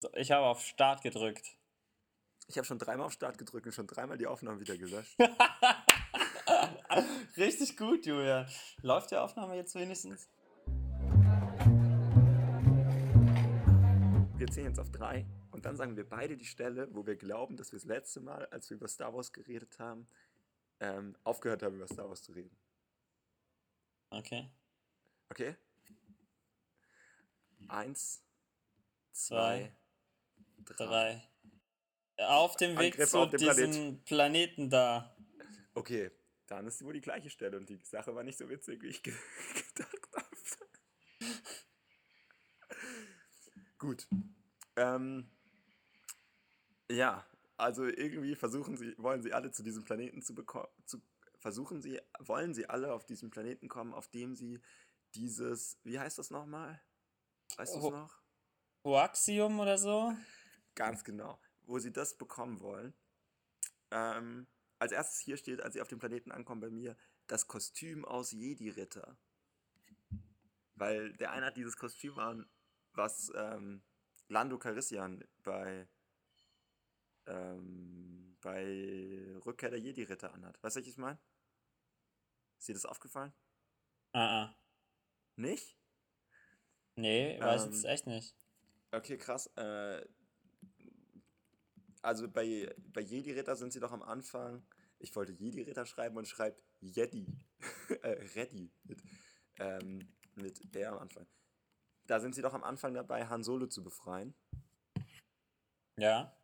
So, ich habe auf Start gedrückt. Ich habe schon dreimal auf Start gedrückt und schon dreimal die Aufnahme wieder gelöscht. Richtig gut, Julian. Läuft die Aufnahme jetzt wenigstens? Wir zählen jetzt auf drei und dann sagen wir beide die Stelle, wo wir glauben, dass wir das letzte Mal, als wir über Star Wars geredet haben, ähm, aufgehört haben, über Star Wars zu reden. Okay. Okay? Eins, zwei, drei. Drei. Auf dem Weg Angriff zu diesem Planet. Planeten da. Okay, dann ist wohl die gleiche Stelle und die Sache war nicht so witzig, wie ich ge gedacht habe. Gut. Ähm, ja, also irgendwie versuchen sie, wollen sie alle zu diesem Planeten zu bekommen, versuchen sie, wollen sie alle auf diesen Planeten kommen, auf dem sie dieses, wie heißt das nochmal? Weißt du es noch? Hoaxium oder so? Ganz genau. Wo sie das bekommen wollen. Ähm, als erstes hier steht, als sie auf dem Planeten ankommen bei mir, das Kostüm aus Jedi-Ritter. Weil der eine hat dieses Kostüm an, was ähm, Lando Calrissian bei, ähm, bei Rückkehr der Jedi-Ritter anhat. Weißt du, was ich meine? Ist dir das aufgefallen? Ah, ah. Nicht? Nee, weiß Ähm, jetzt echt nicht. Okay, krass. Äh, also bei, bei Jedi-Ritter sind sie doch am Anfang. Ich wollte Jedi-Ritter schreiben und schreibt Jedi. äh, Reddy. Mit, ähm, mit R am Anfang. Da sind sie doch am Anfang dabei, Han Solo zu befreien. Ja.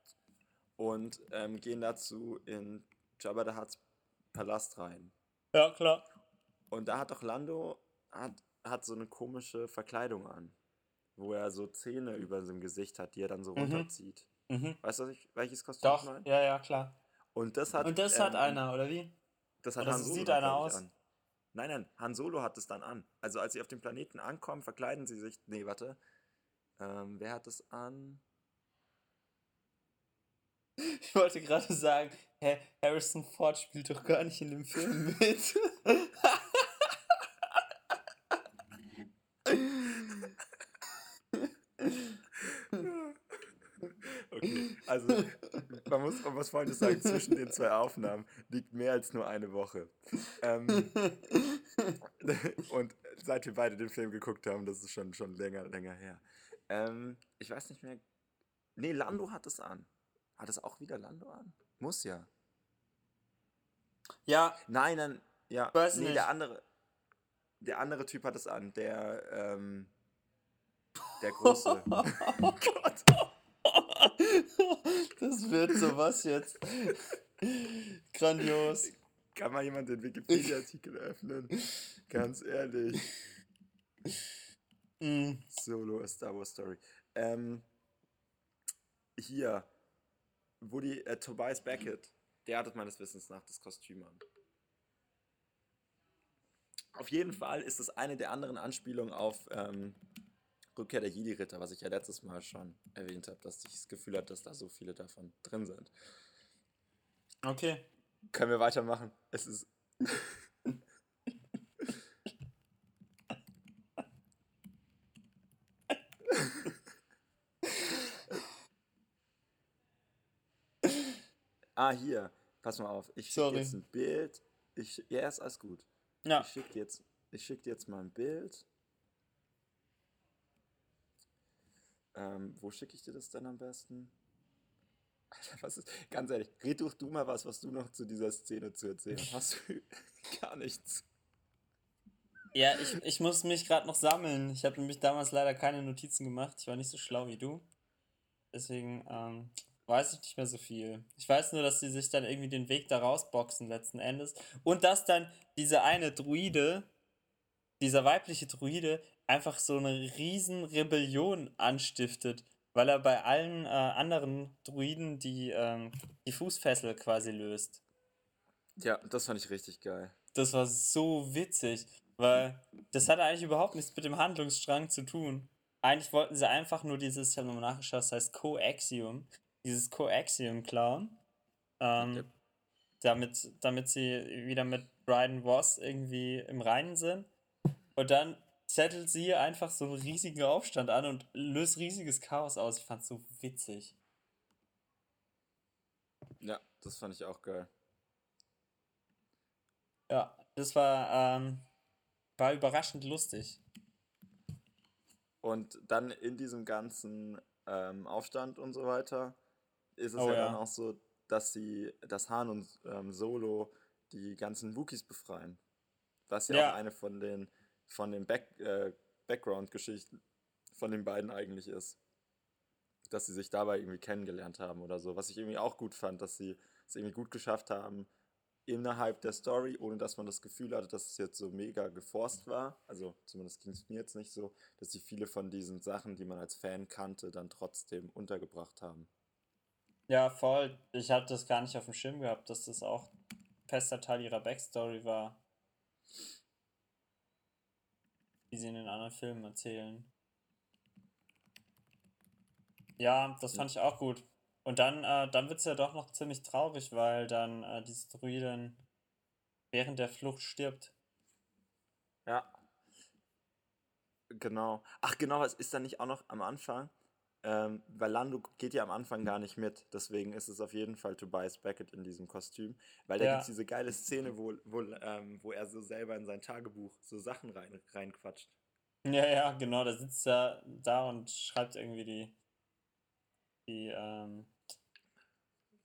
Und ähm, gehen dazu in Jabba the Hutt's Palast rein. Ja, klar. Und da hat doch Lando hat, hat so eine komische Verkleidung an. Wo er so Zähne über seinem Gesicht hat, die er dann so Mhm. runterzieht. Mhm. Weißt du, ich- welches Kostüm ich Doch, meine? ja, ja, klar. Und das hat. Und das hat ähm, einer, oder wie? Das hat oder Han so Solo sieht einer ich, aus. an. Nein, nein, Han Solo hat es dann an. Also als sie auf dem Planeten ankommen, verkleiden sie sich. Nee, warte. Ähm, wer hat es an? Ich wollte gerade sagen, hä, Harrison Ford spielt doch gar nicht in dem Film mit. Okay, also man muss, man muss folgendes sagen, zwischen den zwei Aufnahmen liegt mehr als nur eine Woche. Ähm, und seit wir beide den Film geguckt haben, das ist schon, schon länger, länger her. Ähm, ich weiß nicht mehr. Nee, Lando hat es an. Hat es auch wieder Lando an? Muss ja. ja, Nein, nein, ja. Weiß nee, nicht. der andere. Der andere Typ hat es an. Der, ähm, der große. oh Gott. das wird sowas jetzt. Grandios. Kann mal jemand den Wikipedia-Artikel öffnen? Ganz ehrlich. Mm, Solo A Star Wars Story. Ähm, hier. Woody, äh, Tobias Beckett. Der hat es meines Wissens nach das Kostüm an. Auf jeden Fall ist es eine der anderen Anspielungen auf ähm, Rückkehr der Jedi-Ritter, was ich ja letztes Mal schon erwähnt habe, dass ich das Gefühl hatte, dass da so viele davon drin sind. Okay. Können wir weitermachen? Es ist. ah, hier. Pass mal auf. Ich schicke jetzt ein Bild. Ich, ja, ist alles gut. Ja. Ich schicke jetzt, ich schick dir jetzt mal ein Bild. Ähm, wo schicke ich dir das denn am besten? Alter, was ist, ganz ehrlich, red doch du mal was, was du noch zu dieser Szene zu erzählen hast. Gar nichts. Ja, ich, ich muss mich gerade noch sammeln. Ich habe nämlich damals leider keine Notizen gemacht. Ich war nicht so schlau wie du. Deswegen ähm, weiß ich nicht mehr so viel. Ich weiß nur, dass sie sich dann irgendwie den Weg da rausboxen letzten Endes. Und dass dann diese eine Druide, dieser weibliche Druide, einfach so eine riesen Rebellion anstiftet. Weil er bei allen äh, anderen Druiden die, ähm, die Fußfessel quasi löst. Ja, das fand ich richtig geil. Das war so witzig, weil das hatte eigentlich überhaupt nichts mit dem Handlungsstrang zu tun. Eigentlich wollten sie einfach nur dieses, ich habe nochmal nachgeschaut, das heißt Coaxium, dieses Coaxium klauen, ähm, Yep. damit, damit sie wieder mit Bryden Voss irgendwie im Reinen sind. Und dann zettelt sie einfach so einen riesigen Aufstand an und löst riesiges Chaos aus. Ich fand's so witzig. Ja, das fand ich auch geil. Ja, das war, ähm, war überraschend lustig. Und dann in diesem ganzen ähm, Aufstand und so weiter ist es Oh ja, ja. dann auch so, dass sie, dass Han und ähm, Solo die ganzen Wookies befreien. Was ja, Ja. auch eine von den von den Back, äh, Background-Geschichten von den beiden eigentlich ist. Dass sie sich dabei irgendwie kennengelernt haben oder so. Was ich irgendwie auch gut fand, dass sie es irgendwie gut geschafft haben, innerhalb der Story, ohne dass man das Gefühl hatte, dass es jetzt so mega geforst war. Also zumindest ging es mir jetzt nicht so, dass sie viele von diesen Sachen, die man als Fan kannte, dann trotzdem untergebracht haben. Ja, voll. Ich hatte das gar nicht auf dem Schirm gehabt, dass das auch fester Teil ihrer Backstory war. Wie sie in den anderen Filmen erzählen. Ja, das fand ich auch gut. Und dann, äh, dann wird es ja doch noch ziemlich traurig, weil dann äh, diese Druidin während der Flucht stirbt. Ja. Genau. Ach genau, es ist dann nicht auch noch am Anfang, ähm, weil Lando geht ja am Anfang gar nicht mit, deswegen ist es auf jeden Fall Tobias Beckett in diesem Kostüm, weil da Ja. gibt es diese geile Szene, wo, wo, ähm, wo er so selber in sein Tagebuch so Sachen rein, reinquatscht. Ja, ja, genau, da sitzt er da und schreibt irgendwie die, die ähm,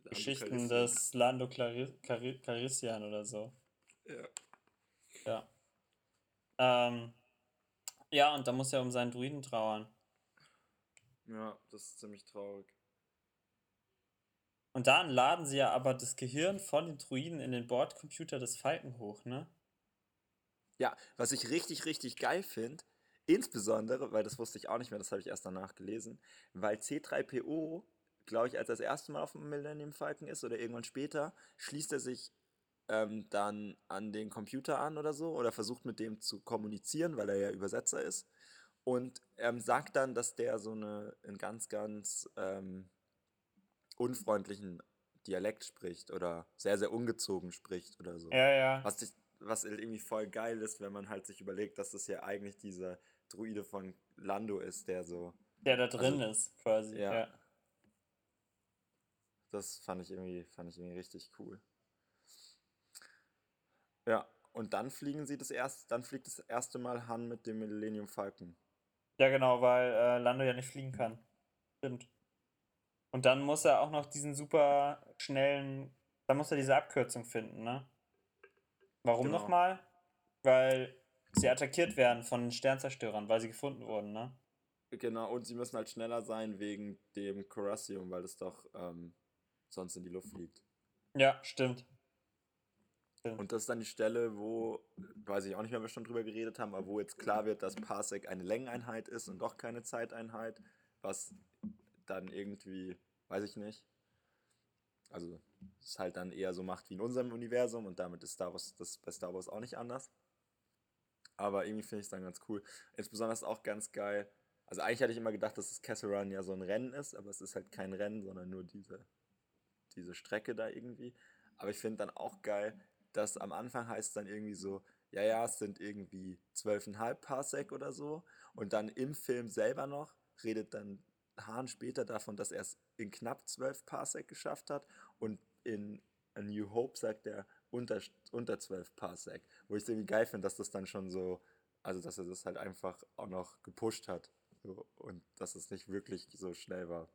Geschichten des Lando Clari Cari Carissian oder so. Ja. Ja. Ähm, ja, und da muss er um seinen Druiden trauern. Ja, das ist ziemlich traurig. Und dann laden sie ja aber das Gehirn von dem Druiden in den Bordcomputer des Falken hoch, ne? Ja, was ich richtig, richtig geil finde, insbesondere, weil das wusste ich auch nicht mehr, das habe ich erst danach gelesen, weil C3PO, glaube ich, als er das erste Mal auf dem Millennium Falcon ist oder irgendwann später, schließt er sich ähm, dann an den Computer an oder so oder versucht mit dem zu kommunizieren, weil er ja Übersetzer ist und ähm, sagt dann, dass der so eine, einen ganz, ganz ähm, unfreundlichen Dialekt spricht oder sehr, sehr ungezogen spricht oder so. Ja, ja. Was, ich, was irgendwie voll geil ist, wenn man halt sich überlegt, dass das ja eigentlich dieser Druide von Lando ist, der so. Der da drin Also, ist, quasi. ja. Ja. Das fand ich irgendwie, fand ich irgendwie richtig cool. Ja, und dann fliegen sie das erste, dann fliegt das erste Mal Han mit dem Millennium Falcon. Ja, genau, weil äh, Lando ja nicht fliegen kann. Stimmt. Und dann muss er auch noch diesen super schnellen, dann muss er diese Abkürzung finden, ne? Warum Genau. nochmal? Weil sie attackiert werden von Sternzerstörern, weil sie gefunden wurden, ne? Genau, und sie müssen halt schneller sein wegen dem Corassium, weil es doch ähm, sonst in die Luft fliegt. Ja, stimmt. Und das ist dann die Stelle, wo, weiß ich auch nicht mehr, wir schon drüber geredet haben, aber wo jetzt klar wird, dass Parsec eine Längeneinheit ist und doch keine Zeiteinheit, was dann irgendwie, weiß ich nicht, also es halt dann eher so macht wie in unserem Universum und damit ist Star Wars das bei Star Wars auch nicht anders. Aber irgendwie finde ich es dann ganz cool. Insbesondere auch ganz geil. Also eigentlich hatte ich immer gedacht, dass das Castle Run ja so ein Rennen ist, aber es ist halt kein Rennen, sondern nur diese, diese Strecke da irgendwie. Aber ich finde dann auch geil, dass am Anfang heißt es dann irgendwie so, ja, ja, es sind irgendwie 12,5 Parsec oder so. Und dann im Film selber noch redet dann Hahn später davon, dass er es in knapp 12 Parsec geschafft hat. Und in A New Hope sagt er unter, unter 12 Parsec. Wo ich es irgendwie geil finde, dass das dann schon so, also dass er das halt einfach auch noch gepusht hat. So, und dass es nicht wirklich so schnell war.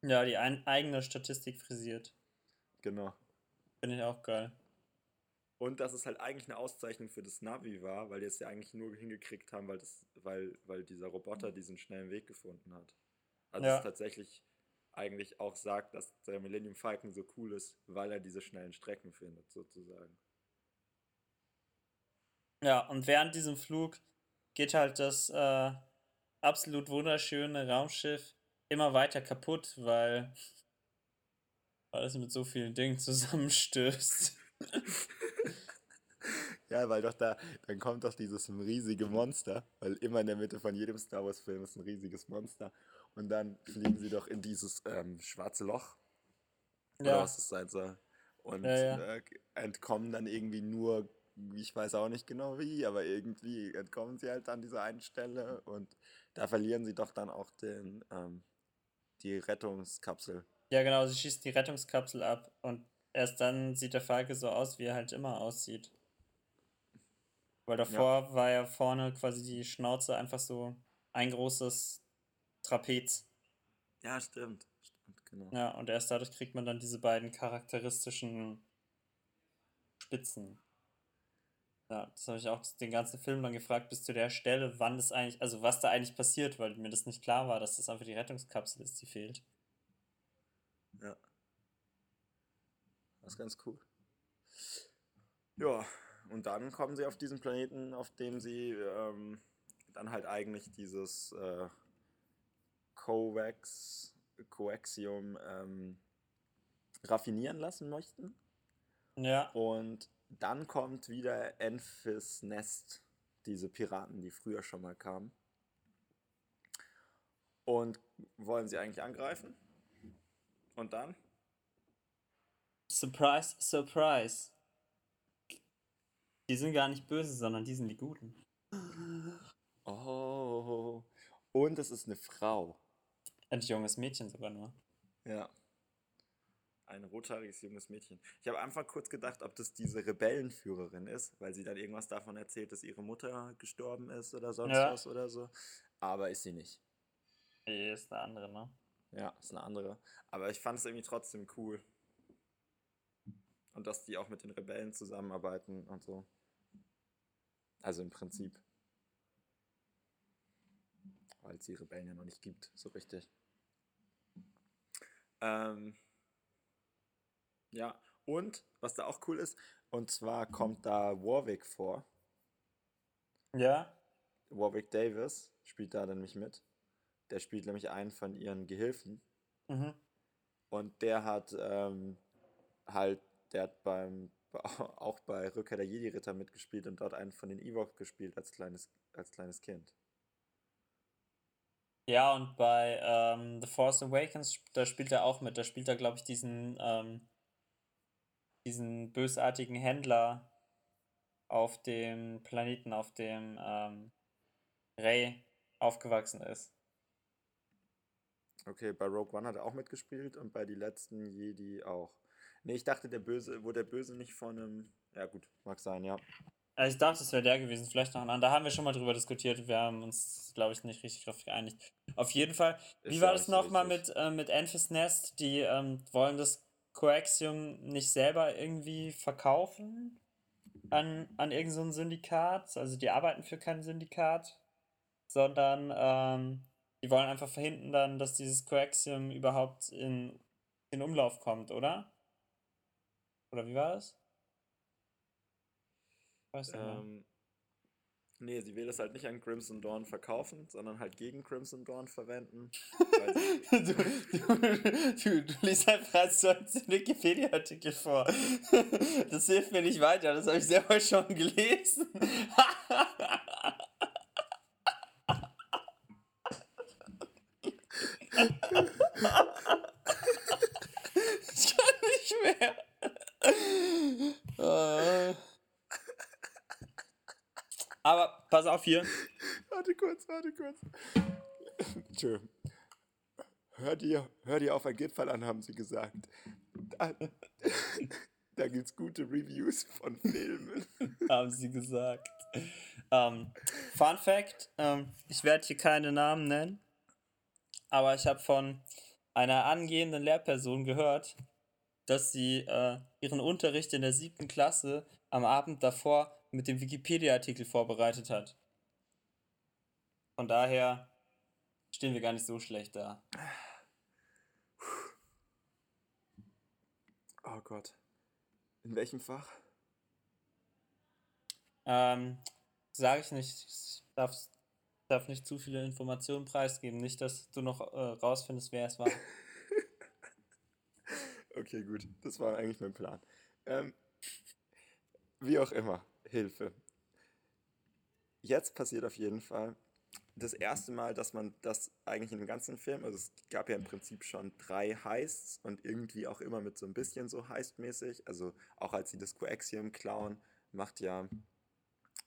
Ja, die eigene Statistik frisiert. Genau. Finde ich auch geil. Und dass es halt eigentlich eine Auszeichnung für das Navi war, weil die es ja eigentlich nur hingekriegt haben, weil, das, weil, weil dieser Roboter diesen schnellen Weg gefunden hat. Also Ja. es tatsächlich eigentlich auch sagt, dass der Millennium Falcon so cool ist, weil er diese schnellen Strecken findet, sozusagen. Ja, und während diesem Flug geht halt das äh, absolut wunderschöne Raumschiff immer weiter kaputt, weil, weil es mit so vielen Dingen zusammenstößt. Ja, weil doch da, dann kommt doch dieses riesige Monster, weil immer in der Mitte von jedem Star Wars Film ist ein riesiges Monster. Und dann fliegen sie doch in dieses ähm, schwarze Loch. Oder Ja. was es sein soll. Und Ja, ja. Äh, entkommen dann irgendwie nur ich weiß auch nicht genau wie, aber irgendwie entkommen sie halt an dieser einen Stelle und da verlieren sie doch dann auch den, ähm, die Rettungskapsel. Ja, genau, sie schießt die Rettungskapsel ab und erst dann sieht der Falke so aus, wie er halt immer aussieht. Weil davor ja. war ja vorne quasi die Schnauze einfach so ein großes Trapez. Ja, stimmt. Stimmt, genau. Ja, und erst dadurch kriegt man dann diese beiden charakteristischen Spitzen. Ja, das habe ich auch den ganzen Film dann gefragt, bis zu der Stelle, wann das eigentlich, also was da eigentlich passiert, weil mir das nicht klar war, dass das einfach die Rettungskapsel ist, die fehlt. Ja. Das ist ganz cool. Ja, und dann kommen sie auf diesen Planeten, auf dem sie ähm, dann halt eigentlich dieses äh, Coax, Coaxium ähm, raffinieren lassen möchten. Ja. Und dann kommt wieder Enfys Nest, diese Piraten, die früher schon mal kamen. Und wollen sie eigentlich angreifen? Und dann? Surprise, surprise. Die sind gar nicht böse, sondern die sind die Guten. Oh. Und es ist eine Frau. Ein junges Mädchen sogar nur. Ja. Ein rothaariges junges Mädchen. Ich habe einfach kurz gedacht, ob das diese Rebellenführerin ist, weil sie dann irgendwas davon erzählt, dass ihre Mutter gestorben ist oder sonst ja. was oder so. Aber ist sie nicht. Nee, ist eine andere, ne? Ja, ist eine andere. Aber ich fand es irgendwie trotzdem cool. Und dass die auch mit den Rebellen zusammenarbeiten und so. Also im Prinzip. Weil es die Rebellen ja noch nicht gibt, so richtig. Ähm, ja, und was da auch cool ist, und zwar kommt da Warwick vor. Ja. Warwick Davis spielt da nämlich mit. Der spielt nämlich einen von ihren Gehilfen. Mhm. Und der hat ähm, halt, der hat beim auch bei Rückkehr der Jedi-Ritter mitgespielt und dort einen von den Ewoks gespielt als kleines, als kleines Kind. Ja, und bei ähm, The Force Awakens, da spielt er auch mit. Da spielt er, glaube ich, diesen, ähm, diesen bösartigen Händler auf dem Planeten, auf dem ähm, Rey aufgewachsen ist. Okay, bei Rogue One hat er auch mitgespielt und bei die letzten Jedi auch. Nee, ich dachte, der Böse, wo der Böse nicht von einem. Ja, gut, mag sein, ja. Also ich dachte, es wäre der gewesen, vielleicht noch ein anderer. Da haben wir schon mal drüber diskutiert. Wir haben uns, glaube ich, nicht richtig darauf geeinigt. Auf jeden Fall. Wie war das nochmal mit, äh, mit Enfys Nest? Die ähm, wollen das Coaxium nicht selber irgendwie verkaufen an, an irgendein so Syndikat. Also die arbeiten für kein Syndikat, sondern ähm, die wollen einfach verhindern, dass dieses Coaxium überhaupt in, in Umlauf kommt, oder? Oder wie war das? Weiß ähm, nee, sie will es halt nicht an Crimson Dawn verkaufen, sondern halt gegen Crimson Dawn verwenden. du, du, du, du liest einfach als so einen Wikipedia-Artikel vor. Das hilft mir nicht weiter, das habe ich selber schon gelesen. ich kann nicht mehr. Äh. Aber pass auf hier. Warte kurz, warte kurz. Tschö. Hör dir, hör dir auf ein Gipfel an, haben sie gesagt. Da, da gibt's gute Reviews von Filmen. haben sie gesagt. Ähm, Fun Fact: ähm, Ich werde hier keine Namen nennen, aber ich habe von einer angehenden Lehrperson gehört, dass sie äh, ihren Unterricht in der siebten Klasse am Abend davor mit dem Wikipedia-Artikel vorbereitet hat. Von daher stehen wir gar nicht so schlecht da. Oh Gott. In welchem Fach? Ähm, sage ich nicht. Ich darf, darf nicht zu viele Informationen preisgeben. Nicht, dass du noch äh, rausfindest, wer es war. okay, gut. Das war eigentlich mein Plan. Ähm, wie auch immer. Hilfe. Jetzt passiert auf jeden Fall das erste Mal, dass man das eigentlich in dem ganzen Film, also es gab ja im Prinzip schon drei Heists und irgendwie auch immer mit so ein bisschen so Heist-mäßig, also auch als sie das Coaxium klauen, macht ja,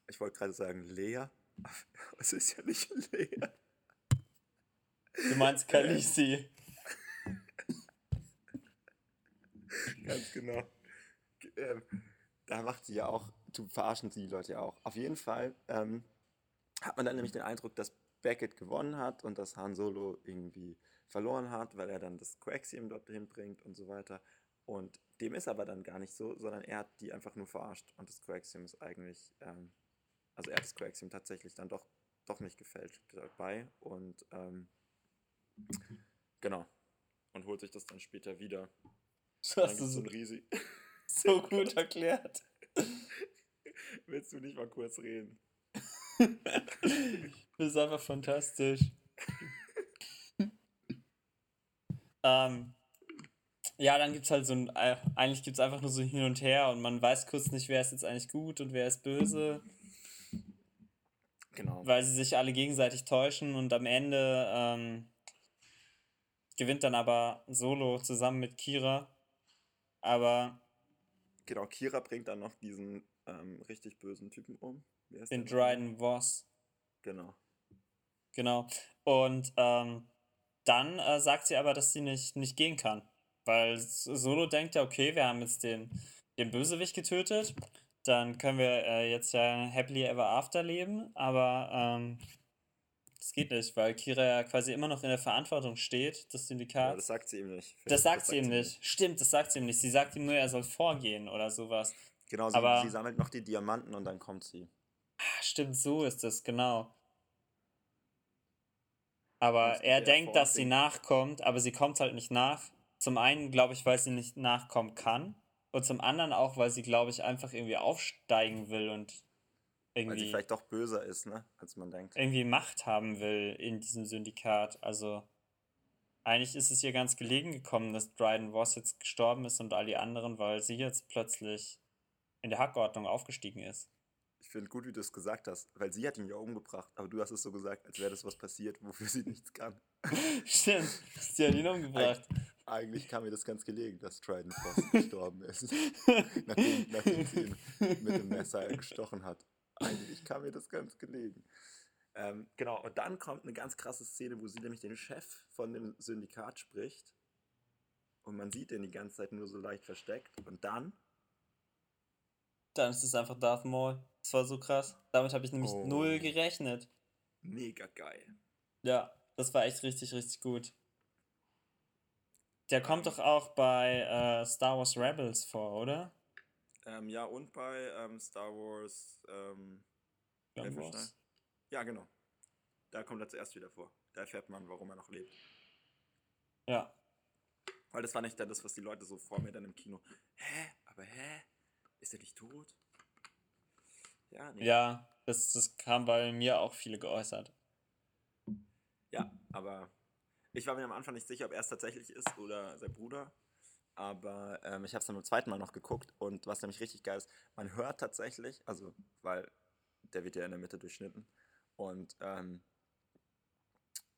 ich wollte gerade sagen Lea, es ist ja nicht Lea. Du meinst Khaleesi. Ganz genau. Ähm, da macht sie ja auch, du verarschen sie die Leute ja auch. Auf jeden Fall ähm, hat man dann nämlich den Eindruck, dass Beckett gewonnen hat und dass Han Solo irgendwie verloren hat, weil er dann das Quaxium dorthin bringt und so weiter. Und dem ist aber dann gar nicht so, sondern er hat die einfach nur verarscht und das Quaxium ist eigentlich, ähm, also er hat das Quaxium tatsächlich dann doch, doch nicht gefälscht dabei und ähm, genau. Und holt sich das dann später wieder. Das so so, ein riesig. so gut erklärt. Willst du nicht mal kurz reden? Das ist einfach fantastisch. ähm, ja, dann gibt es halt so ein, äh, eigentlich gibt es einfach nur so hin und her und man weiß kurz nicht, wer ist jetzt eigentlich gut und wer ist böse, Genau. weil sie sich alle gegenseitig täuschen und am Ende ähm, gewinnt dann aber Solo zusammen mit Kira. Aber Genau, Kira bringt dann noch diesen ähm, richtig bösen Typen um. Den? Dryden Voss. Genau. Genau. Und ähm, dann äh, sagt sie aber, dass sie nicht, nicht gehen kann. Weil Solo denkt ja, okay, wir haben jetzt den, den Bösewicht getötet. Dann können wir äh, jetzt ja happily ever after leben. Aber ähm, das geht nicht, weil Kira ja quasi immer noch in der Verantwortung steht, des Ja, Syndikats. das sagt sie ihm nicht. das sagt sie ihm nicht. Stimmt, das sagt sie ihm nicht. Sie sagt ihm nur, er soll vorgehen oder sowas. Genau, sie, Aber- sie sammelt noch die Diamanten und dann kommt sie. Ah, Stimmt, so ist es, genau. Aber er denkt, dass sie nachkommt, aber sie kommt halt nicht nach. Zum einen, glaube ich, weil sie nicht nachkommen kann. Und zum anderen auch, weil sie, glaube ich, einfach irgendwie aufsteigen will und Weil sie irgendwie, vielleicht doch böser ist, ne? Als man denkt. irgendwie Macht haben will in diesem Syndikat. Also eigentlich ist es ihr ganz gelegen gekommen, dass Dryden Voss jetzt gestorben ist und all die anderen, weil sie jetzt plötzlich in der Hackordnung aufgestiegen ist. Ich finde gut, wie du es gesagt hast, weil sie hat ihn ja umgebracht, aber du hast es so gesagt, als wäre das was passiert, wofür sie nichts kann. Stimmt, sie hat ihn umgebracht. Eigentlich kam mir das ganz gelegen, dass Trident Frost gestorben ist, nachdem, nachdem sie ihn mit dem Messer gestochen hat. Eigentlich kam mir das ganz gelegen. Ähm, genau, und dann kommt eine ganz krasse Szene, wo sie nämlich den Chef von dem Syndikat spricht. Und man sieht den die ganze Zeit nur so leicht versteckt. Und dann, Dann ist es einfach Darth Maul. Das war so krass. Damit habe ich nämlich Oh. null gerechnet. mega geil. Ja, das war echt richtig, richtig gut. Der kommt doch auch bei äh, Star Wars Rebels vor, oder? Ähm, ja, und bei ähm, Star Wars. Ähm, mir Wars. schnell. Ja, genau. Da kommt er zuerst wieder vor. Da erfährt man, warum er noch lebt. Ja. Weil das war nicht das, was die Leute so vor mir dann im Kino. Hä? Aber hä? Ist er nicht tot? Ja, nee. Ja, das, das kam bei mir auch viele geäußert. Ja, aber ich war mir am Anfang nicht sicher, ob er es tatsächlich ist oder sein Bruder. Aber ähm, ich habe es dann beim zweiten Mal noch geguckt und was nämlich richtig geil ist, man hört tatsächlich, also weil der wird ja in der Mitte durchschnitten und, ähm,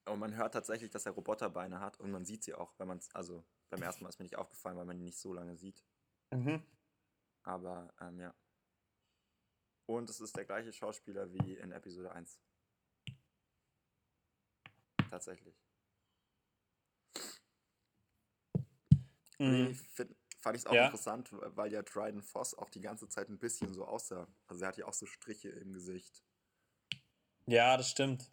und man hört tatsächlich, dass er Roboterbeine hat und man sieht sie auch, wenn man es, also beim ersten Mal ist mir nicht aufgefallen, weil man ihn nicht so lange sieht. Mhm. Aber ähm, ja. Und es ist der gleiche Schauspieler wie in Episode 1. Tatsächlich. Mhm. find, fand ich es auch Ja. interessant, weil ja Dryden Voss auch die ganze Zeit ein bisschen so aussah. Also er hat ja auch so Striche im Gesicht. Ja, das stimmt.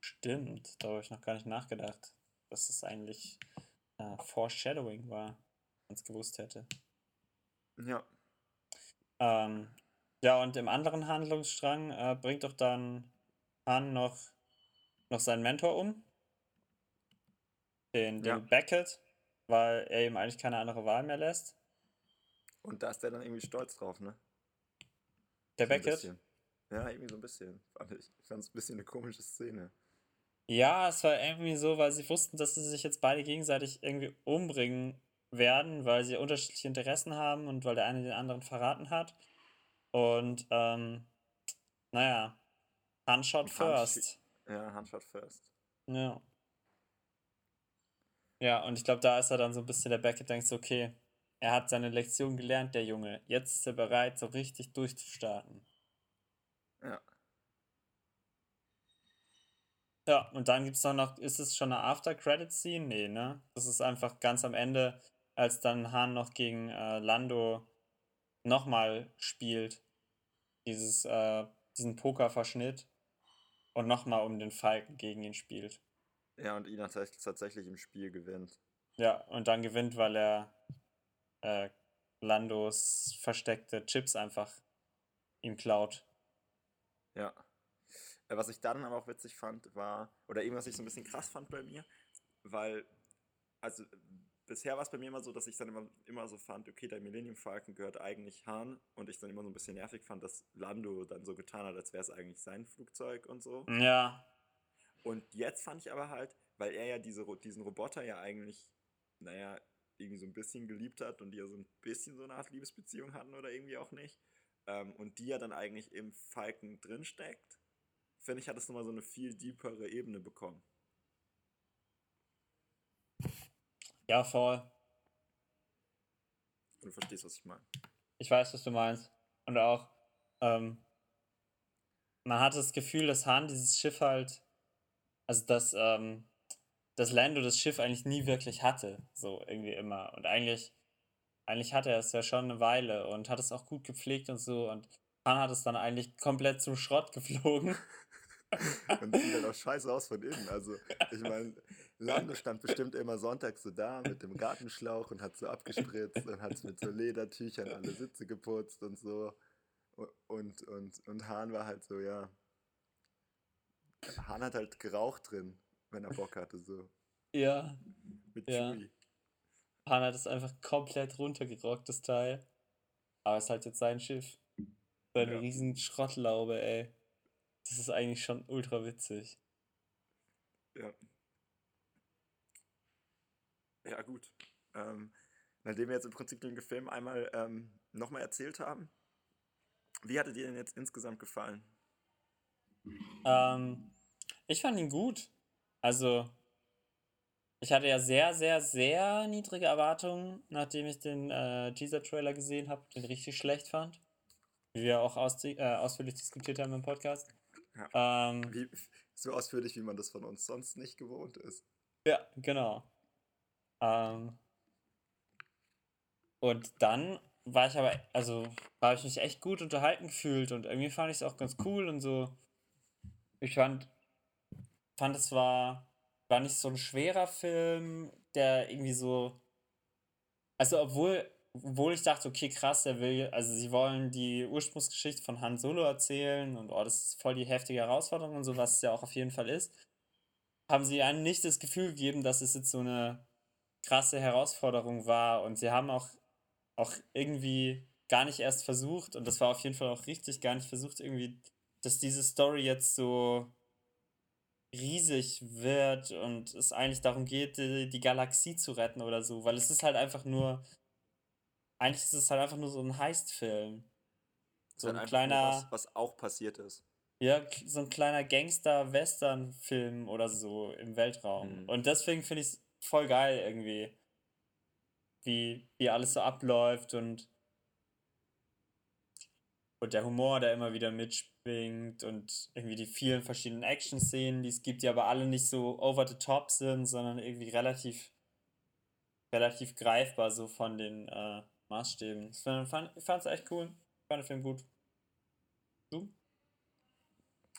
Stimmt, da habe ich noch gar nicht nachgedacht, dass es eigentlich äh, Foreshadowing war, wenn es gewusst hätte. Ja, Ähm, ja, und im anderen Handlungsstrang äh, bringt doch dann Han noch, noch seinen Mentor um. Den, den Ja. Beckett, weil er ihm eigentlich keine andere Wahl mehr lässt. und da ist der dann irgendwie stolz drauf, ne? Der So Beckett. Ja, irgendwie so ein bisschen. Ich fand es ein bisschen eine komische Szene. Ja, es war irgendwie so, weil sie wussten, dass sie sich jetzt beide gegenseitig irgendwie umbringen werden, weil sie unterschiedliche Interessen haben und weil der eine den anderen verraten hat. Und ähm, naja, Han shot Und Han first. Ja, Handshot first. Ja. Ja, und ich glaube, da ist er dann so ein bisschen der Beckett, denkt so, okay, er hat seine Lektion gelernt, der Junge. Jetzt ist er bereit, so richtig durchzustarten. Ja. Ja, und dann gibt es noch, ist es schon eine After-Credit-Scene? Nee, ne? Das ist einfach ganz am Ende, als dann Han noch gegen äh, Lando nochmal spielt. Dieses, äh, diesen Pokerverschnitt. Und nochmal um den Falken gegen ihn spielt. Ja, und ihn tatsächlich im Spiel gewinnt. Ja, und dann gewinnt, weil er äh, Landos versteckte Chips einfach ihm klaut. Ja. Äh, was ich dann aber auch witzig fand, war, oder eben was ich so ein bisschen krass fand bei mir, weil, also bisher war es bei mir immer so, dass ich dann immer, immer so fand, okay, der Millennium Falcon gehört eigentlich Han und ich dann immer so ein bisschen nervig fand, dass Lando dann so getan hat, als wäre es eigentlich sein Flugzeug und so. Ja. Und jetzt fand ich aber halt, weil er ja diese, diesen Roboter ja eigentlich, naja, irgendwie so ein bisschen geliebt hat und die ja so ein bisschen so eine Art Liebesbeziehung hatten oder irgendwie auch nicht, ähm, und die ja dann eigentlich im Falken drinsteckt, finde ich, hat es nochmal so eine viel deepere Ebene bekommen. Ja, voll. Du verstehst, was ich meine. Ich weiß, was du meinst. Und auch, ähm, man hat das Gefühl, dass Hahn dieses Schiff halt, also dass, ähm, dass Lando das Schiff eigentlich nie wirklich hatte, so irgendwie immer. Und eigentlich, eigentlich hatte er es ja schon eine Weile und hat es auch gut gepflegt und so. Und Han hat es dann eigentlich komplett zum Schrott geflogen. und sieht dann auch scheiße aus von innen. Also, ich meine, Lando stand bestimmt immer sonntags so da mit dem Gartenschlauch und hat so abgespritzt und hat mit so Ledertüchern alle Sitze geputzt und so. Und, und, und Hahn war halt so, ja. Hahn hat halt geraucht drin, wenn er Bock hatte, so. Ja. Mit ja. Chewie. Hahn hat es einfach komplett runtergerockt, das Teil. Aber es ist halt jetzt sein Schiff. Seine ja. riesen Schrottlaube, ey. Das ist eigentlich schon ultra witzig. Ja. Ja, gut. Ähm, nachdem wir jetzt im Prinzip den Film einmal ähm, nochmal erzählt haben, wie hat er dir denn jetzt insgesamt gefallen? Ähm, ich fand ihn gut. Also, ich hatte ja sehr, sehr, sehr niedrige Erwartungen, nachdem ich den äh, Teaser-Trailer gesehen habe, den richtig schlecht fand. Wie wir auch aus, äh, ausführlich diskutiert haben im Podcast. Ja. Ähm, wie, so ausführlich, wie man das von uns sonst nicht gewohnt ist. Ja, genau. Ähm, und dann war ich aber, also habe ich mich echt gut unterhalten gefühlt und irgendwie fand ich es auch ganz cool und so. Ich fand, fand es war, war nicht so ein schwerer Film, der irgendwie so, also obwohl obwohl ich dachte, okay, krass, der will, also sie wollen die Ursprungsgeschichte von Han Solo erzählen und oh, das ist voll die heftige Herausforderung und so, was es ja auch auf jeden Fall ist, haben sie einem nicht das Gefühl gegeben, dass es jetzt so eine krasse Herausforderung war. Und sie haben auch, auch irgendwie gar nicht erst versucht und das war auf jeden Fall auch richtig, gar nicht versucht irgendwie, dass diese Story jetzt so riesig wird und es eigentlich darum geht, die, die Galaxie zu retten oder so, weil es ist halt einfach nur eigentlich ist es halt einfach nur so ein Heist-Film. So ein kleiner. Was, was auch passiert ist. Ja, so ein kleiner Gangster-Western-Film oder so im Weltraum. Mhm. Und deswegen finde ich es voll geil irgendwie. Wie, wie alles so abläuft und, und der Humor, der immer wieder mitspringt und irgendwie die vielen verschiedenen Action-Szenen, die es gibt, die aber alle nicht so over the top sind, sondern irgendwie relativ, relativ greifbar so von den, äh, Maßstäben. Ich fand es echt cool. Ich fand den Film gut. Du?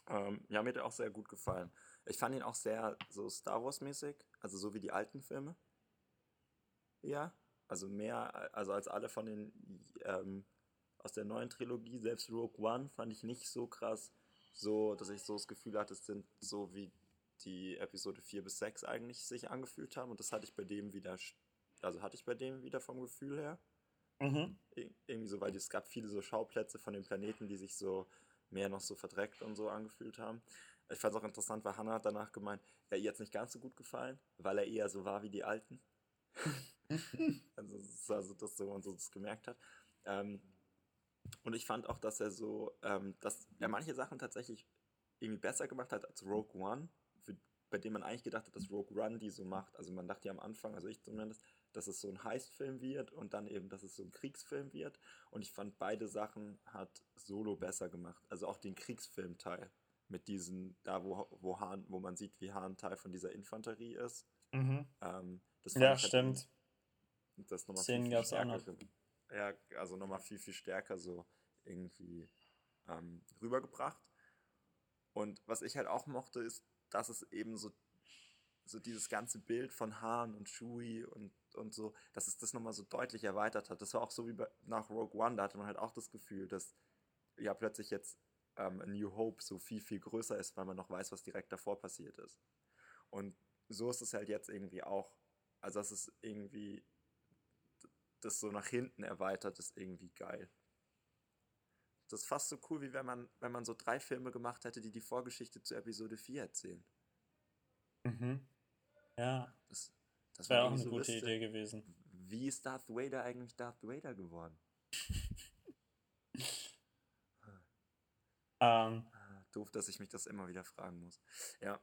Ähm, ja, mir hat er auch sehr gut gefallen. Ich fand ihn auch sehr so Star Wars-mäßig, also so wie die alten Filme. Ja, also mehr, also als alle von den ähm, aus der neuen Trilogie, selbst Rogue One, fand ich nicht so krass, so, dass ich so das Gefühl hatte, es sind so wie die Episode 4 bis 6 eigentlich sich angefühlt haben. Und das hatte ich bei dem wieder, also hatte ich bei dem wieder vom Gefühl her. Mhm. Irgendwie so, weil es gab viele so Schauplätze von den Planeten, die sich so mehr noch so verdreckt und so angefühlt haben. Ich fand es auch interessant, weil Hannah hat danach gemeint, ja, ihr hat es nicht ganz so gut gefallen, weil er eher so war wie die Alten. also, also das so und so das gemerkt hat. Ähm, und ich fand auch, dass er so, ähm, dass er manche Sachen tatsächlich irgendwie besser gemacht hat als Rogue One, für, bei dem man eigentlich gedacht hat, dass Rogue One die so macht. Also man dachte ja am Anfang, also ich zumindest, dass es so ein Heistfilm wird und dann eben, dass es so ein Kriegsfilm wird. Und ich fand beide Sachen hat Solo besser gemacht. Also auch den Kriegsfilmteil mit diesen, da wo, wo, Hahn, wo man sieht, wie Hahn Teil von dieser Infanterie ist. Mhm. Ähm, Ja, halt stimmt. irgendwie- das nochmal Szenen viel, viel stärker. Ja, also nochmal viel, viel stärker so irgendwie ähm, rübergebracht. Und was ich halt auch mochte, ist, dass es eben so, so dieses ganze Bild von Hahn und Chewie und, und so, dass es das nochmal so deutlich erweitert hat. Das war auch so wie bei, nach Rogue One, da hatte man halt auch das Gefühl, dass ja plötzlich jetzt ähm, New Hope so viel, viel größer ist, weil man noch weiß, was direkt davor passiert ist. Und so ist es halt jetzt irgendwie auch. Also, dass es irgendwie das so nach hinten erweitert, ist irgendwie geil. Das ist fast so cool, wie wenn man, wenn man so drei Filme gemacht hätte, die die Vorgeschichte zu Episode 4 erzählen. Mhm. Ja, Das, das wäre auch irgendwie eine so gute lustig. Idee gewesen. Wie ist Darth Vader eigentlich Darth Vader geworden? Ähm, Ah, Doof, dass ich mich das immer wieder fragen muss. Ja,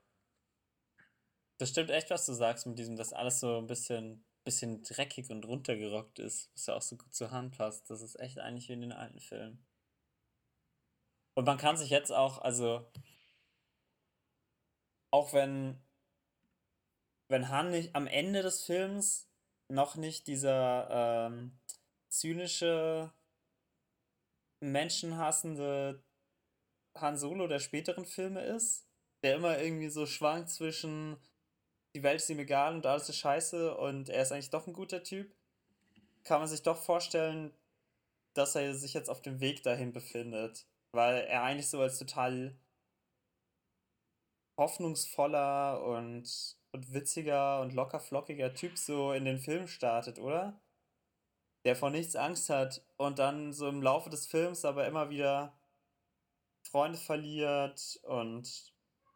das stimmt echt, was du sagst mit diesem, dass alles so ein bisschen, bisschen dreckig und runtergerockt ist, was ja auch so gut zur Hand passt. Das ist echt eigentlich wie in den alten Filmen. Und man kann sich jetzt auch, also, auch wenn, wenn Han nicht am Ende des Films noch nicht dieser ähm, zynische, menschenhassende Han Solo der späteren Filme ist, der immer irgendwie so schwankt zwischen die Welt ist ihm egal und alles ist scheiße und er ist eigentlich doch ein guter Typ, kann man sich doch vorstellen, dass er sich jetzt auf dem Weg dahin befindet, weil er eigentlich so als total hoffnungsvoller und, und witziger und lockerflockiger Typ so in den Film startet, oder? Der vor nichts Angst hat und dann so im Laufe des Films aber immer wieder Freunde verliert und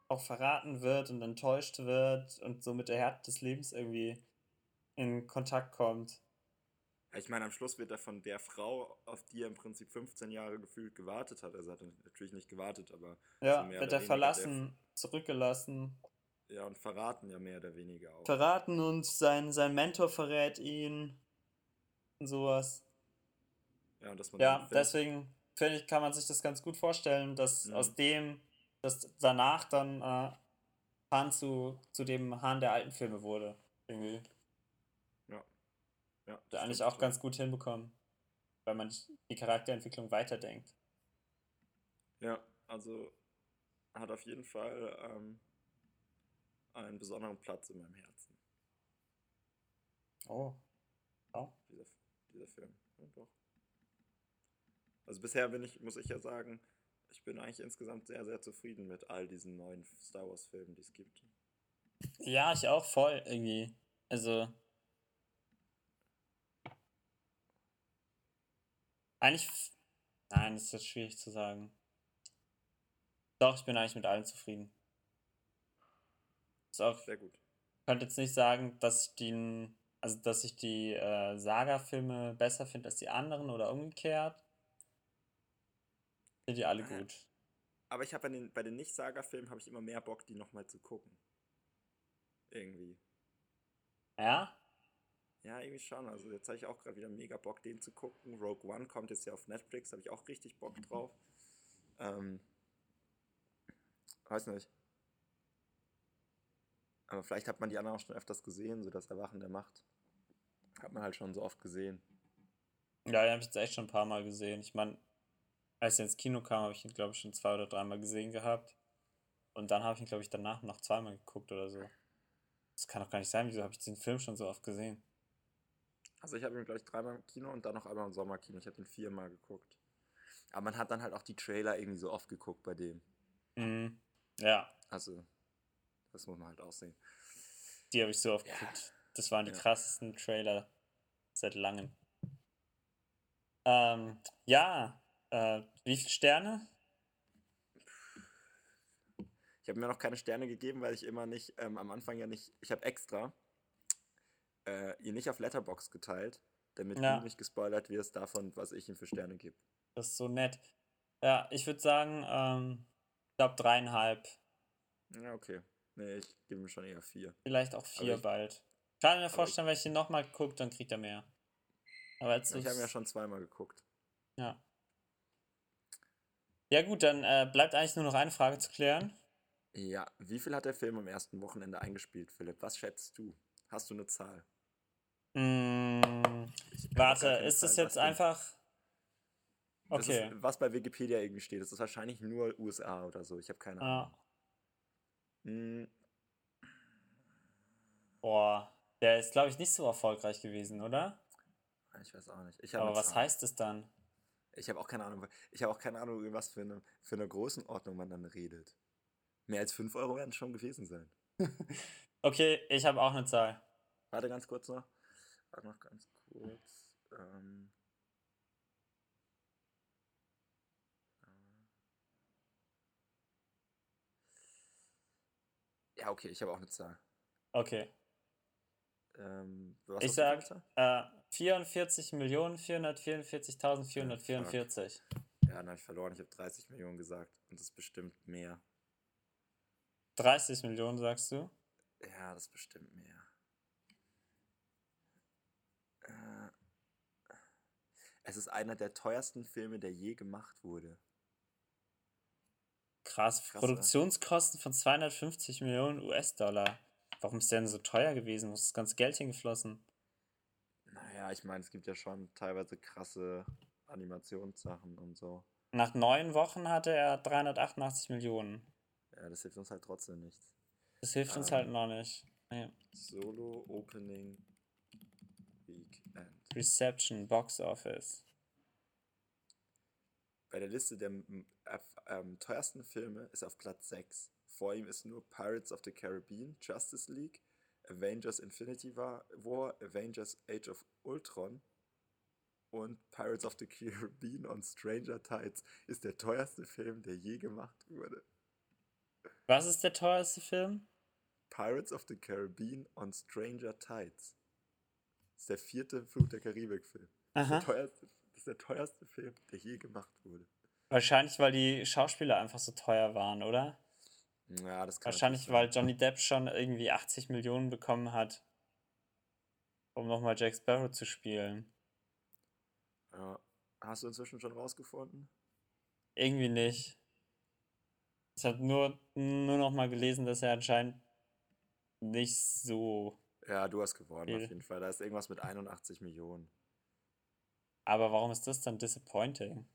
auch verraten wird und enttäuscht wird und so mit der Härte des Lebens irgendwie in Kontakt kommt. ich meine, am Schluss wird er von der Frau, auf die er im Prinzip 15 Jahre gefühlt gewartet hat, also er hat natürlich nicht gewartet, aber Ja, wird er verlassen, zurückgelassen, ja, und verraten ja mehr oder weniger auch. verraten und sein, sein Mentor verrät ihn und sowas. Ja, und dass man Ja, deswegen finde ich, kann man sich das ganz gut vorstellen, dass Mhm. aus dem, dass danach dann äh, Han zu, zu dem Han der alten Filme wurde. Irgendwie. ja, Der das eigentlich auch ganz gut hinbekommen, weil man die Charakterentwicklung weiterdenkt. Ja, also hat auf jeden Fall ähm, einen besonderen Platz in meinem Herzen, Oh. Oh. dieser, dieser Film. Ja, doch. Also bisher bin ich, muss ich ja sagen, ich bin eigentlich insgesamt sehr, sehr zufrieden mit all diesen neuen Star Wars-Filmen, die es gibt. Ja, ich auch voll irgendwie. Also. Eigentlich. Nein, das ist jetzt schwierig zu sagen. Doch, ich bin eigentlich mit allen zufrieden. Ist auch, Sehr gut. ich könnte jetzt nicht sagen, dass ich den, also dass ich die äh, Saga-Filme besser finde als die anderen oder umgekehrt. Finde die alle Ah, gut. Aber ich habe bei den, bei den Nicht-Saga-Filmen habe ich immer mehr Bock, die nochmal zu gucken. Irgendwie. Ja? Ja, irgendwie schon. Also jetzt habe ich auch gerade wieder mega Bock, den zu gucken. Rogue One kommt jetzt ja auf Netflix, habe ich auch richtig Bock drauf. Ähm, weiß nicht. Aber vielleicht hat man die anderen auch schon öfters gesehen, so das Erwachen der Macht. Hat man halt schon so oft gesehen. Ja, den habe ich jetzt echt schon ein paar Mal gesehen. Ich meine, als er ins Kino kam, habe ich ihn, glaube ich, schon zwei oder dreimal gesehen gehabt. Und dann habe ich ihn, glaube ich, danach noch zweimal geguckt oder so. Das kann doch gar nicht sein. Wieso habe ich diesen Film schon so oft gesehen? Also ich habe ihn, glaube ich, dreimal im Kino und dann noch einmal im Sommerkino. Ich habe ihn viermal geguckt. Aber man hat dann halt auch die Trailer irgendwie so oft geguckt bei dem. Mhm. Ja, Also, das muss man halt auch sehen. die habe ich so oft Ja. geguckt. Das waren die Ja. krassesten Trailer seit langem. Ähm, ja, äh, wie viele Sterne? Ich habe mir noch keine Sterne gegeben, weil ich immer nicht, ähm, am Anfang ja nicht, ich habe extra äh, ihr nicht auf Letterbox geteilt, damit Ja. du nicht gespoilert wirst davon, was ich ihm für Sterne gebe. Das ist so nett. Ja, ich würde sagen, ähm, ich glaube dreieinhalb. Ja, okay. Nee, ich gebe ihm schon eher vier. Vielleicht auch vier ich- bald. kann mir vorstellen, wenn ich ihn nochmal gucke, dann kriegt er mehr. Aber jetzt ich habe ja schon zweimal geguckt. Ja. Ja gut, dann äh, bleibt eigentlich nur noch eine Frage zu klären. Ja, wie viel hat der Film am ersten Wochenende eingespielt, Philipp? Was schätzt du? Hast du eine Zahl? Mm, warte, ist es jetzt einfach. Okay. Ist, was bei Wikipedia irgendwie steht. Das ist wahrscheinlich nur USA oder so. Ich habe keine ah. Ahnung. Mm. Boah, der ist, glaube ich, nicht so erfolgreich gewesen, oder? Ich weiß auch nicht. Aber was heißt es dann? Ich habe auch keine Ahnung. Ich habe auch keine Ahnung, was für eine, für eine Größenordnung man dann redet. Mehr als 5 Euro werden schon gewesen sein. okay, ich habe auch eine Zahl. Warte ganz kurz noch. Warte noch ganz kurz. Ähm ja, okay, ich habe auch eine Zahl. Okay. Ähm, ich sag äh, 44.444.444. Ja, dann habe ich verloren. Ich habe 30 Millionen gesagt. Und das ist bestimmt mehr. 30 Millionen, sagst du? Ja, das ist bestimmt mehr. Äh, es ist einer der teuersten Filme, der je gemacht wurde. Krass, Krass Produktionskosten von 250 Millionen US-Dollar. Warum ist der denn so teuer gewesen? Wo ist das ganze Geld hingeflossen? Naja, ich meine, es gibt ja schon teilweise krasse Animationssachen und so. Nach neun Wochen hatte er 388 Millionen. Ja, das hilft uns halt trotzdem nichts. Das hilft ähm, uns halt noch nicht. Nee. Solo Opening Weekend. Reception Box Office. Bei der Liste der ähm, teuersten Filme ist auf Platz 6. Vor ihm ist nur Pirates of the Caribbean, Justice League, Avengers Infinity War, Avengers Age of Ultron und Pirates of the Caribbean on Stranger Tides ist der teuerste Film, der je gemacht wurde. Was ist der teuerste Film? Pirates of the Caribbean on Stranger Tides. Das ist der vierte Flug der Karibik-Film. Das, das ist der teuerste Film, der je gemacht wurde. Wahrscheinlich, weil die Schauspieler einfach so teuer waren, oder? Ja, das kann Wahrscheinlich, weil Johnny Depp schon irgendwie 80 Millionen bekommen hat, um nochmal Jack Sparrow zu spielen. Ja. Hast du inzwischen schon rausgefunden? Irgendwie nicht. Ich habe nur, nur noch mal gelesen, dass er anscheinend nicht so. Ja, du hast gewonnen, auf jeden Fall. Da ist irgendwas mit 81 Millionen. Aber warum ist das dann disappointing?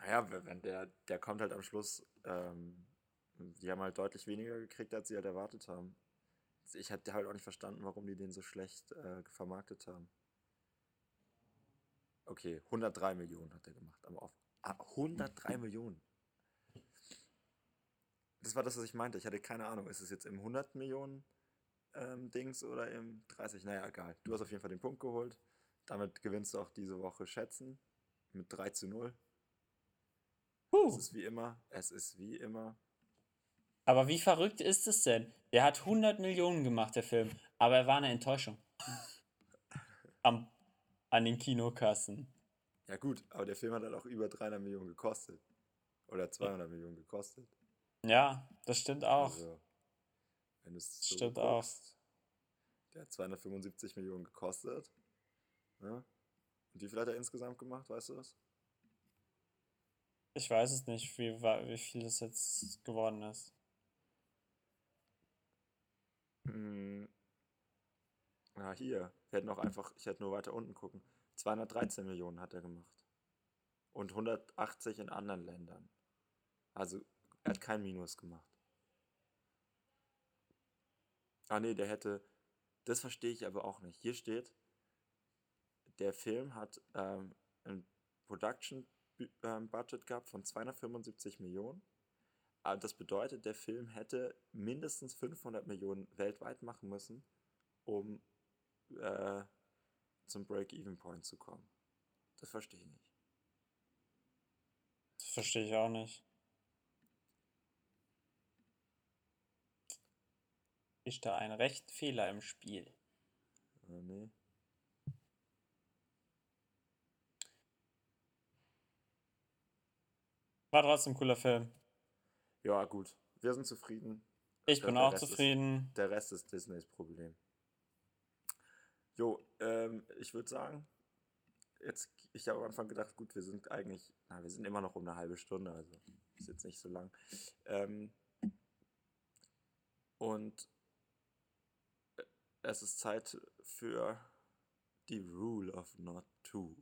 Naja, wenn der, der kommt halt am Schluss, ähm, die haben halt deutlich weniger gekriegt, als sie halt erwartet haben. Ich hatte halt auch nicht verstanden, warum die den so schlecht äh, vermarktet haben. Okay, 103 Millionen hat er gemacht, aber auf ah, 103 Millionen. Das war das, was ich meinte. Ich hatte keine Ahnung. Ist es jetzt im 100 Millionen ähm, Dings oder im 30? Naja, egal. Du hast auf jeden Fall den Punkt geholt. Damit gewinnst du auch diese Woche Schätzen mit 3 zu 0. Uh. Es ist wie immer. Es ist wie immer. Aber wie verrückt ist es denn? Der hat 100 Millionen gemacht, der Film. Aber er war eine Enttäuschung. Am, an den Kinokassen. Ja, gut. Aber der Film hat halt auch über 300 Millionen gekostet. Oder 200 ja. Millionen gekostet. Ja, das stimmt auch. Also, wenn du es so stimmt guckst, auch. Der hat 275 Millionen gekostet. Ja? Und wie viel hat er insgesamt gemacht, weißt du das? Ich weiß es nicht, wie, wie viel das jetzt geworden ist. Hm. Ja, hier. Wir hätten auch einfach, ich hätte nur weiter unten gucken. 213 Millionen hat er gemacht. Und 180 in anderen Ländern. Also er hat kein Minus gemacht. Ah nee, der hätte. Das verstehe ich aber auch nicht. Hier steht, der Film hat ähm, ein Production ähm, Budget gehabt von 275 Millionen. Aber das bedeutet, der Film hätte mindestens 500 Millionen weltweit machen müssen, um äh, zum Break-Even-Point zu kommen. Das verstehe ich nicht. Das verstehe ich auch nicht. Ist da ein rechten Fehler im Spiel? Äh, nee. War trotzdem ein cooler Film. Ja, gut. Wir sind zufrieden. Ich bin auch Rest zufrieden. Ist, der Rest ist Disneys Problem. Jo, ähm, ich würde sagen, jetzt, ich habe am Anfang gedacht, gut, wir sind eigentlich, na, wir sind immer noch um eine halbe Stunde, also ist jetzt nicht so lang. Ähm, und äh, es ist Zeit für die Rule of Not 2.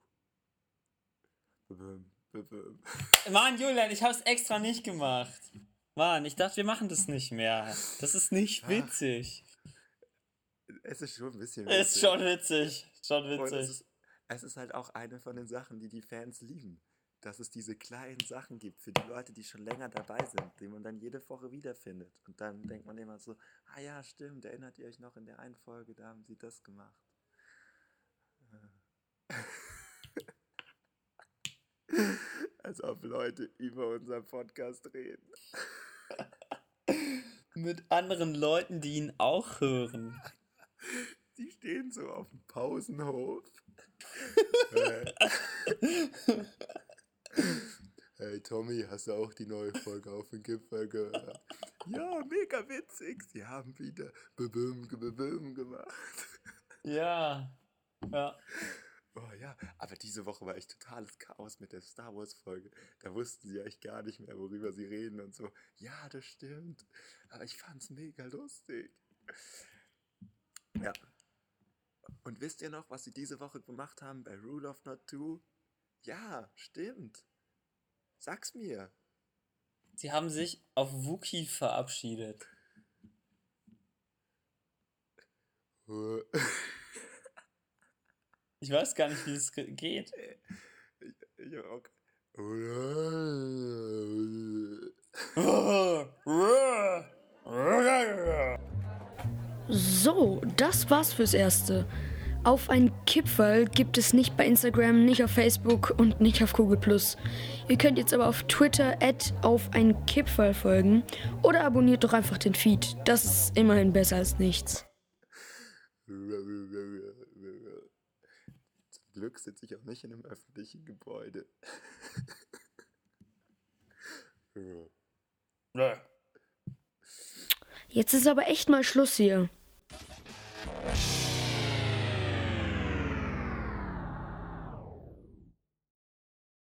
Mann, Julian, ich hab's extra nicht gemacht. Mann, ich dachte, wir machen das nicht mehr. Das ist nicht Ah. witzig. Es ist schon ein bisschen Ist schon witzig. Schon es witzig. ist, es ist halt auch eine von den Sachen, die die Fans lieben. Dass es diese kleinen Sachen gibt für die Leute, die schon länger dabei sind, die man dann jede Woche wiederfindet. Und dann denkt man immer so, ah ja, stimmt, erinnert ihr euch noch in der einen Folge, da haben sie das gemacht. Als ob Leute über unseren Podcast reden. Mit anderen Leuten, die ihn auch hören. Die stehen so auf dem Pausenhof. Hey Tommy, hast du auch die neue Folge auf dem Gipfel gehört? Ja, mega witzig. Sie haben wieder Bebüm, Bebüm gemacht. Ja. Ja. Oh ja, aber diese Woche war echt totales Chaos mit der Star Wars Folge. Da wussten sie echt gar nicht mehr, worüber sie reden und so. Ja, das stimmt. Aber ich fand's mega lustig. Ja. Und wisst ihr noch, was sie diese Woche gemacht haben bei Rule of Not Two? Ja, stimmt. Sag's mir. Sie haben sich auf Wookie verabschiedet. Ich weiß gar nicht, wie es ge- geht. So, das war's fürs Erste. Auf ein Kipferl gibt es nicht bei Instagram, nicht auf Facebook und nicht auf Google. Ihr könnt jetzt aber auf Twitter auf ein Kipferl folgen oder abonniert doch einfach den Feed. Das ist immerhin besser als nichts. Glück sitze ich auch nicht in einem öffentlichen Gebäude. Jetzt ist aber echt mal Schluss hier.